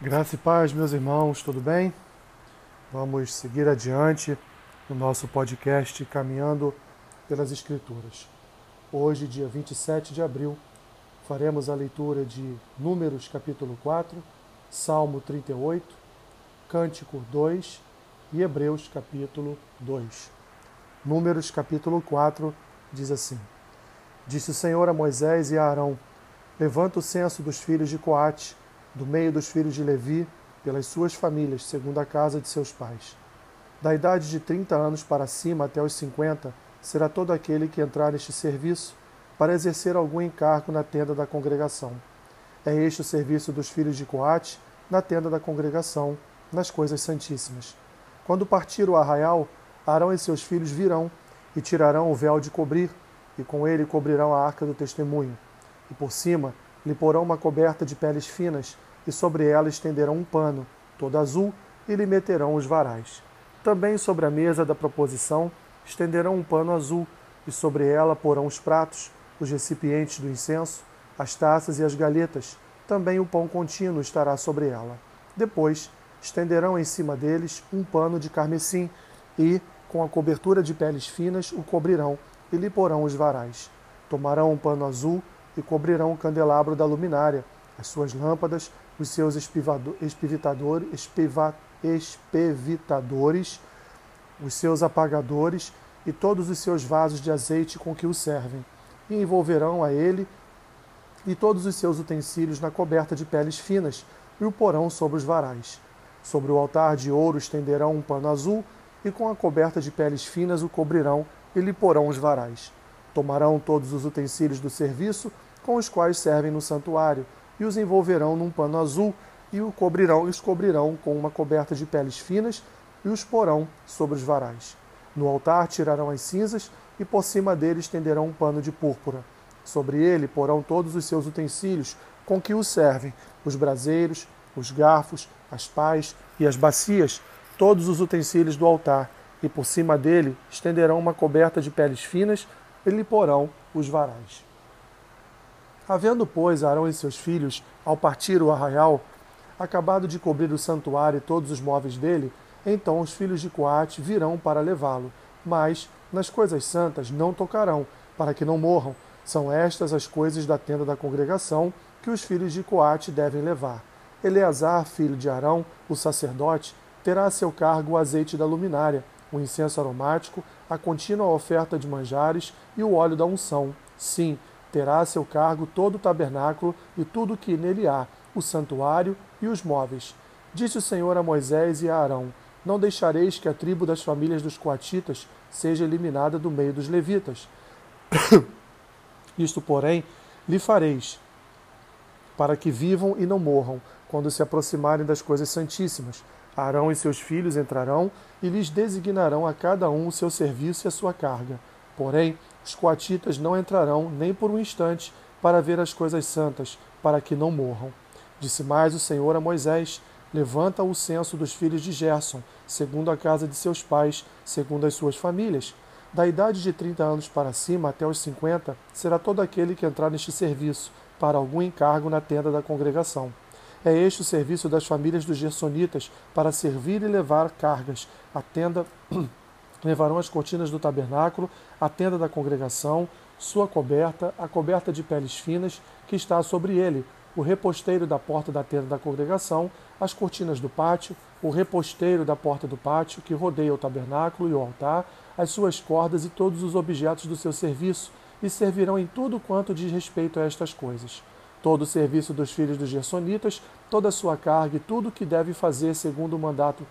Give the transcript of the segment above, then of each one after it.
Graça e paz, meus irmãos, tudo bem? Vamos seguir adiante no nosso podcast Caminhando pelas Escrituras. Hoje, dia 27 de abril, faremos a leitura de Números capítulo 4, Salmo 38, Cântico 2 e Hebreus capítulo 2. Números capítulo 4 diz assim: Disse o Senhor a Moisés e a Arão: Levanta o censo dos filhos de Coate do meio dos filhos de Levi, pelas suas famílias, segundo a casa de seus pais. Da idade de trinta anos para cima até os cinquenta, será todo aquele que entrar neste serviço para exercer algum encargo na tenda da congregação. É este o serviço dos filhos de Coate na tenda da congregação, nas coisas santíssimas. Quando partir o arraial, Arão e seus filhos virão e tirarão o véu de cobrir, e com ele cobrirão a arca do testemunho. E por cima lhe porão uma coberta de peles finas, e sobre ela estenderão um pano, todo azul, e lhe meterão os varais. Também sobre a mesa da proposição estenderão um pano azul, e sobre ela porão os pratos, os recipientes do incenso, as taças e as galhetas. Também o pão contínuo estará sobre ela. Depois estenderão em cima deles um pano de carmesim, e, com a cobertura de peles finas, o cobrirão, e lhe porão os varais. Tomarão um pano azul e cobrirão o candelabro da luminária, as suas lâmpadas, os seus espivitadores, espiva, espevitadores, os seus apagadores e todos os seus vasos de azeite com que o servem, e envolverão a ele e todos os seus utensílios na coberta de peles finas, e o porão sobre os varais. Sobre o altar de ouro estenderão um pano azul, e com a coberta de peles finas o cobrirão, e lhe porão os varais. Tomarão todos os utensílios do serviço, com os quais servem no santuário, e os envolverão num pano azul e o cobrirão, os cobrirão com uma coberta de peles finas e os porão sobre os varais. No altar tirarão as cinzas e por cima dele estenderão um pano de púrpura. Sobre ele porão todos os seus utensílios com que o servem, os braseiros, os garfos, as pás e as bacias, todos os utensílios do altar, e por cima dele estenderão uma coberta de peles finas e lhe porão os varais. Havendo, pois, Arão e seus filhos, ao partir o arraial, acabado de cobrir o santuário e todos os móveis dele, então os filhos de Coate virão para levá-lo, mas nas coisas santas não tocarão, para que não morram. São estas as coisas da tenda da congregação que os filhos de Coate devem levar. Eleazar, filho de Arão, o sacerdote, terá a seu cargo o azeite da luminária, o incenso aromático, a contínua oferta de manjares e o óleo da unção. Sim, terá a seu cargo todo o tabernáculo e tudo o que nele há, o santuário e os móveis. Disse o Senhor a Moisés e a Arão: Não deixareis que a tribo das famílias dos coatitas seja eliminada do meio dos levitas. Isto, porém, lhe fareis, para que vivam e não morram, quando se aproximarem das coisas santíssimas. Arão e seus filhos entrarão e lhes designarão a cada um o seu serviço e a sua carga. Porém, os coatitas não entrarão nem por um instante para ver as coisas santas, para que não morram. Disse mais o Senhor a Moisés: Levanta o censo dos filhos de Gerson, segundo a casa de seus pais, segundo as suas famílias. Da idade de trinta anos para cima até os cinquenta, será todo aquele que entrar neste serviço, para algum encargo na tenda da congregação. É este o serviço das famílias dos gersonitas, para servir e levar cargas. A tenda Levarão as cortinas do tabernáculo, a tenda da congregação, sua coberta, a coberta de peles finas que está sobre ele, o reposteiro da porta da tenda da congregação, as cortinas do pátio, o reposteiro da porta do pátio que rodeia o tabernáculo e o altar, as suas cordas e todos os objetos do seu serviço, e servirão em tudo quanto diz respeito a estas coisas. Todo o serviço dos filhos dos Gersonitas, toda a sua carga e tudo o que deve fazer segundo o mandato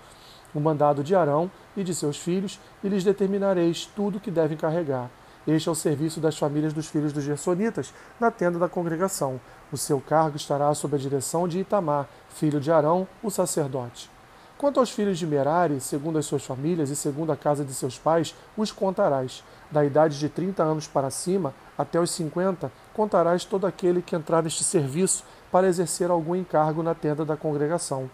o mandado de Arão e de seus filhos, e lhes determinareis tudo o que devem carregar. Este é o serviço das famílias dos filhos dos Gersonitas, na tenda da congregação. O seu cargo estará sob a direção de Itamar, filho de Arão, o sacerdote. Quanto aos filhos de Merari, segundo as suas famílias e segundo a casa de seus pais, os contarás. Da idade de trinta anos para cima, até os cinquenta, contarás todo aquele que entrar neste serviço para exercer algum encargo na tenda da congregação.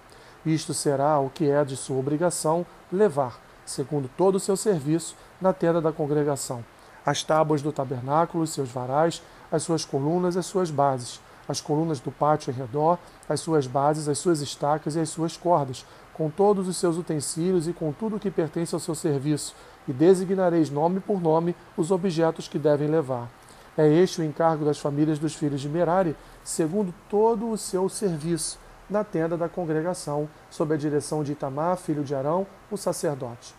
Isto será o que é de sua obrigação levar, segundo todo o seu serviço, na tenda da congregação, as tábuas do tabernáculo, seus varais, as suas colunas e as suas bases, as colunas do pátio em redor, as suas bases, as suas estacas e as suas cordas, com todos os seus utensílios e com tudo o que pertence ao seu serviço, e designareis nome por nome os objetos que devem levar. É este o encargo das famílias dos filhos de Merari, segundo todo o seu serviço, na tenda da congregação, sob a direção de Itamar, filho de Arão, o sacerdote.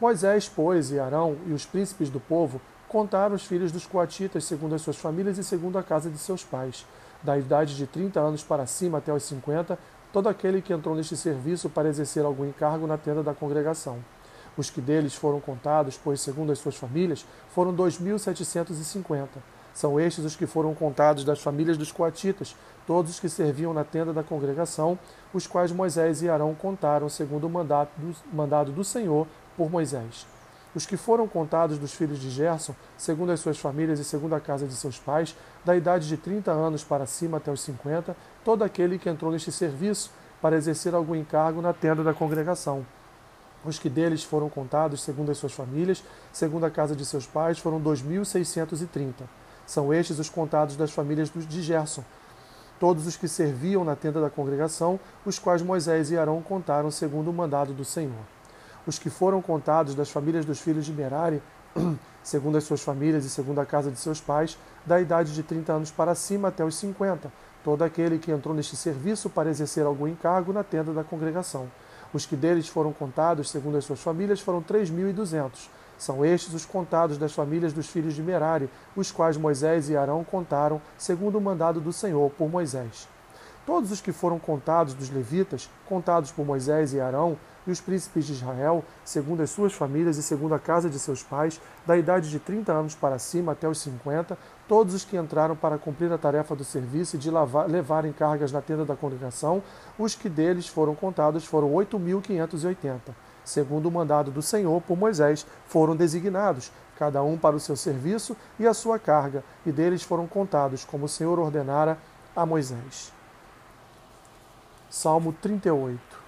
Moisés, pois, e Arão e os príncipes do povo contaram os filhos dos coatitas segundo as suas famílias e segundo a casa de seus pais, da idade de 30 anos para cima até os 50, todo aquele que entrou neste serviço para exercer algum encargo na tenda da congregação. Os que deles foram contados, pois segundo as suas famílias, foram 2.750. São estes os que foram contados das famílias dos coatitas, todos os que serviam na tenda da congregação, os quais Moisés e Arão contaram segundo o mandado do, mandado do Senhor por Moisés. Os que foram contados dos filhos de Gerson, segundo as suas famílias e segundo a casa de seus pais, da idade de 30 anos para cima até os 50, todo aquele que entrou neste serviço para exercer algum encargo na tenda da congregação. Os que deles foram contados segundo as suas famílias, segundo a casa de seus pais, foram 2.630. São estes os contados das famílias de Gerson, todos os que serviam na tenda da congregação, os quais Moisés e Arão contaram segundo o mandado do Senhor. Os que foram contados das famílias dos filhos de Merari, segundo as suas famílias e segundo a casa de seus pais, da idade de 30 anos para cima até os 50, todo aquele que entrou neste serviço para exercer algum encargo na tenda da congregação. Os que deles foram contados, segundo as suas famílias, foram três mil e duzentos. São estes os contados das famílias dos filhos de Merari, os quais Moisés e Arão contaram, segundo o mandado do Senhor por Moisés. Todos os que foram contados dos levitas, contados por Moisés e Arão, e os príncipes de Israel, segundo as suas famílias e segundo a casa de seus pais, da idade de 30 anos para cima até os 50, todos os que entraram para cumprir a tarefa do serviço e de lavar, levarem cargas na tenda da congregação, os que deles foram contados foram 8.580. Segundo o mandado do Senhor por Moisés, foram designados, cada um para o seu serviço e a sua carga, e deles foram contados, como o Senhor ordenara a Moisés. Salmo 38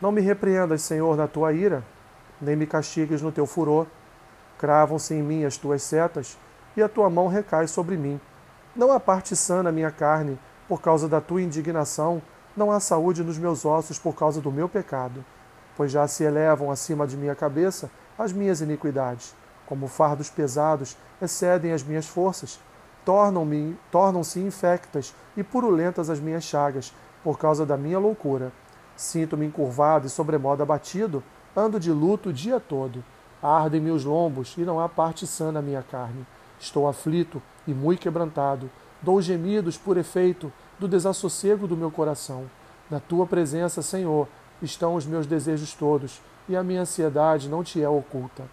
Não me repreendas, Senhor, na tua ira, nem me castigues no teu furor. Cravam-se em mim as tuas setas, e a tua mão recai sobre mim. Não há parte sã na minha carne, por causa da tua indignação, não há saúde nos meus ossos por causa do meu pecado. Pois já se elevam acima de minha cabeça as minhas iniquidades, como fardos pesados excedem as minhas forças. Tornam-me, tornam-se infectas e purulentas as minhas chagas, por causa da minha loucura. Sinto-me encurvado e sobremodo abatido, ando de luto o dia todo. Ardem-me os lombos e não há parte sã na minha carne. Estou aflito e muito quebrantado. Dou gemidos por efeito do desassossego do meu coração. Na tua presença, Senhor, estão os meus desejos todos, e a minha ansiedade não te é oculta.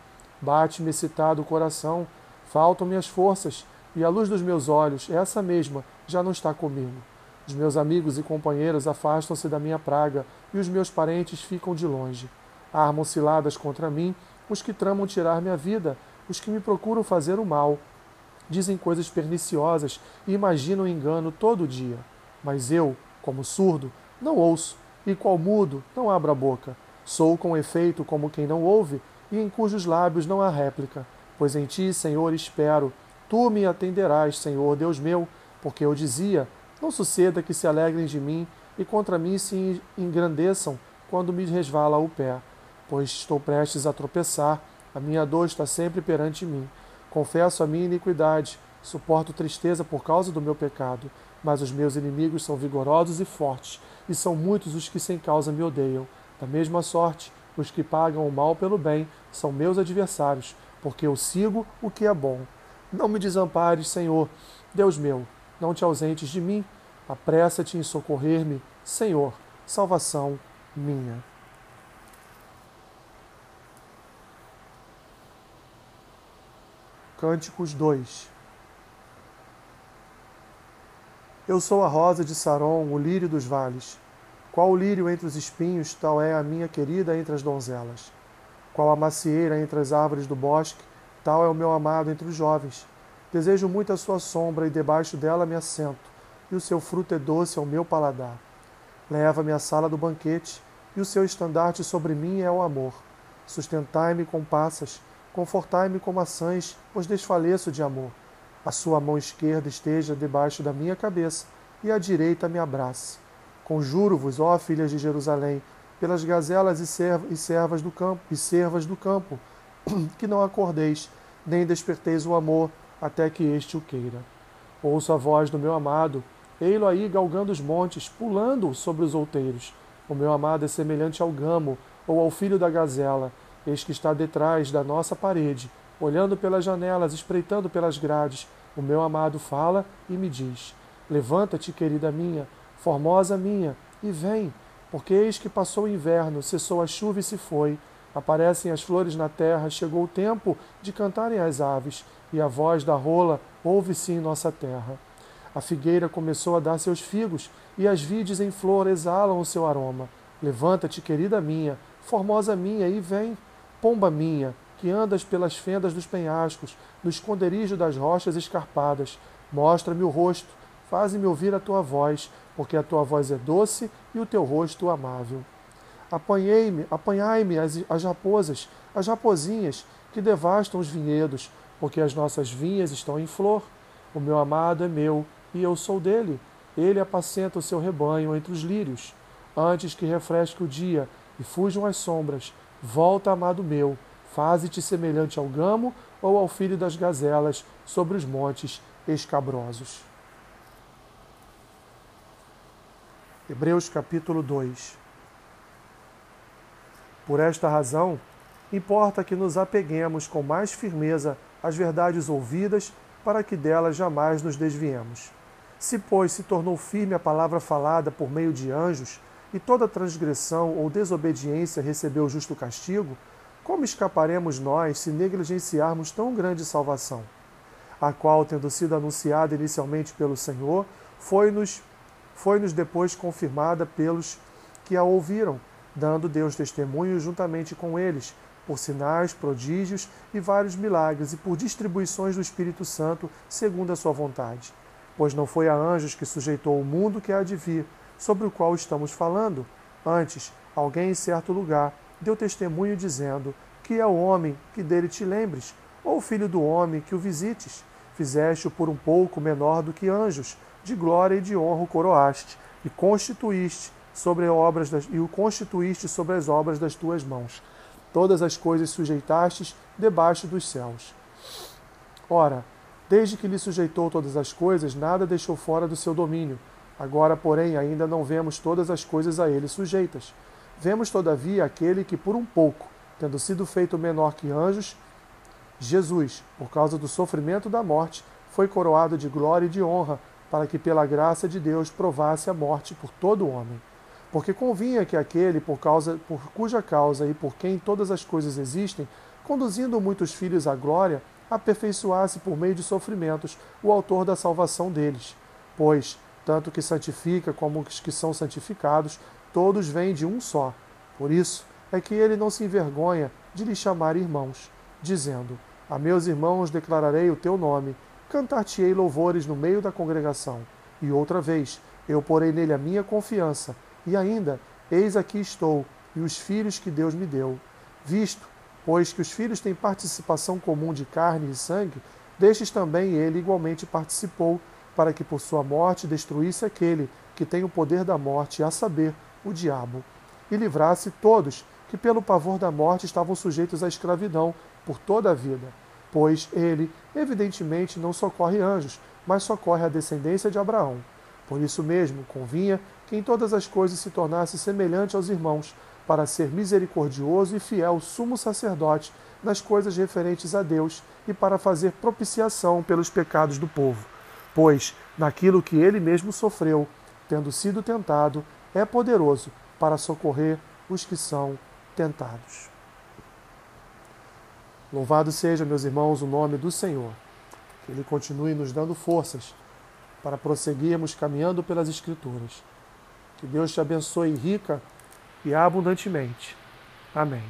Bate-me excitado o coração, faltam-me as forças, e a luz dos meus olhos, essa mesma, já não está comigo. Os meus amigos e companheiros afastam-se da minha praga, e os meus parentes ficam de longe. Armam ciladas contra mim os que tramam tirar minha vida, os que me procuram fazer o mal. Dizem coisas perniciosas e imaginam engano todo dia. Mas eu, como surdo, não ouço, e qual mudo, não abro a boca. Sou com efeito como quem não ouve, e em cujos lábios não há réplica. Pois em ti, Senhor, espero. Tu me atenderás, Senhor Deus meu, porque eu dizia: não suceda que se alegrem de mim e contra mim se engrandeçam quando me resvala o pé, pois estou prestes a tropeçar, a minha dor está sempre perante mim. Confesso a minha iniquidade, suporto tristeza por causa do meu pecado, mas os meus inimigos são vigorosos e fortes, e são muitos os que sem causa me odeiam. Da mesma sorte, os que pagam o mal pelo bem são meus adversários, porque eu sigo o que é bom. Não me desampares, Senhor, Deus meu, não te ausentes de mim, apressa-te em socorrer-me, Senhor, salvação minha. Cânticos 2 Eu sou a rosa de Saron, o lírio dos vales. Qual o lírio entre os espinhos, tal é a minha querida entre as donzelas. Qual a macieira entre as árvores do bosque, tal é o meu amado entre os jovens. Desejo muito a sua sombra e debaixo dela me assento. e o seu fruto é doce ao meu paladar. Leva-me à sala do banquete, e o seu estandarte sobre mim é o amor. Sustentai-me com passas, confortai-me com maçãs, pois desfaleço de amor. A sua mão esquerda esteja debaixo da minha cabeça, e a direita me abrace. Conjuro-vos, ó filhas de Jerusalém, pelas gazelas e servas do campo e servas do campo, que não acordeis, nem desperteis o amor, até que este o queira. Ouço a voz do meu amado, ei-lo aí galgando os montes, pulando sobre os outeiros. O meu amado é semelhante ao gamo, ou ao filho da gazela, eis que está detrás da nossa parede, olhando pelas janelas, espreitando pelas grades. O meu amado fala e me diz: Levanta-te, querida minha, formosa minha, e vem, porque eis que passou o inverno, cessou a chuva e se foi. Aparecem as flores na terra, chegou o tempo de cantarem as aves, e a voz da rola ouve-se em nossa terra. A figueira começou a dar seus figos, e as vides em flor exalam o seu aroma. Levanta-te, querida minha, formosa minha, e vem, pomba minha, que andas pelas fendas dos penhascos, no esconderijo das rochas escarpadas. Mostra-me o rosto, faze-me ouvir a tua voz, porque a tua voz é doce e o teu rosto amável. Apanhei-me, apanhai-me as, as raposas, as rapozinhas que devastam os vinhedos, porque as nossas vinhas estão em flor. O meu amado é meu e eu sou dele. Ele apacenta o seu rebanho entre os lírios. Antes que refresque o dia e fujam as sombras, volta, amado meu, faze-te semelhante ao gamo ou ao filho das gazelas sobre os montes escabrosos. Hebreus capítulo 2 Por esta razão, importa que nos apeguemos com mais firmeza às verdades ouvidas, para que delas jamais nos desviemos. Se, pois, se tornou firme a palavra falada por meio de anjos, e toda transgressão ou desobediência recebeu justo castigo, como escaparemos nós se negligenciarmos tão grande salvação? A qual, tendo sido anunciada inicialmente pelo Senhor, foi-nos foi-nos depois confirmada pelos que a ouviram, dando Deus testemunho juntamente com eles, por sinais, prodígios e vários milagres, e por distribuições do Espírito Santo, segundo a sua vontade. Pois não foi a anjos que sujeitou o mundo que há de vir, sobre o qual estamos falando. Antes, alguém em certo lugar deu testemunho dizendo: Que é o homem que dele te lembres, ou o filho do homem que o visites. Fizeste-o por um pouco menor do que anjos, de glória e de honra o coroaste, e constituíste sobre obras das, e o constituíste sobre as obras das tuas mãos. Todas as coisas sujeitastes debaixo dos céus. Ora, desde que lhe sujeitou todas as coisas, nada deixou fora do seu domínio. Agora, porém, ainda não vemos todas as coisas a ele sujeitas. Vemos, todavia, aquele que, por um pouco, tendo sido feito menor que anjos, Jesus, por causa do sofrimento da morte, foi coroado de glória e de honra para que pela graça de Deus provasse a morte por todo o homem. Porque convinha que aquele por, causa, por cuja causa e por quem todas as coisas existem, conduzindo muitos filhos à glória, aperfeiçoasse por meio de sofrimentos o autor da salvação deles. Pois, tanto que santifica como os que são santificados, todos vêm de um só. Por isso é que ele não se envergonha de lhe chamar irmãos, dizendo: A meus irmãos declararei o teu nome, cantar-te-ei louvores no meio da congregação. E outra vez, eu porei nele a minha confiança, e ainda, eis aqui estou, e os filhos que Deus me deu. Visto, pois que os filhos têm participação comum de carne e sangue, destes também ele igualmente participou, para que por sua morte destruísse aquele que tem o poder da morte, a saber, o diabo, e livrasse todos que pelo pavor da morte estavam sujeitos à escravidão por toda a vida pois ele, evidentemente, não socorre anjos, mas socorre a descendência de Abraão. Por isso mesmo, convinha que em todas as coisas se tornasse semelhante aos irmãos, para ser misericordioso e fiel sumo sacerdote nas coisas referentes a Deus e para fazer propiciação pelos pecados do povo. Pois, naquilo que ele mesmo sofreu, tendo sido tentado, é poderoso para socorrer os que são tentados. Louvado seja, meus irmãos, o nome do Senhor. Que Ele continue nos dando forças para prosseguirmos caminhando pelas Escrituras. Que Deus te abençoe rica e abundantemente. Amém.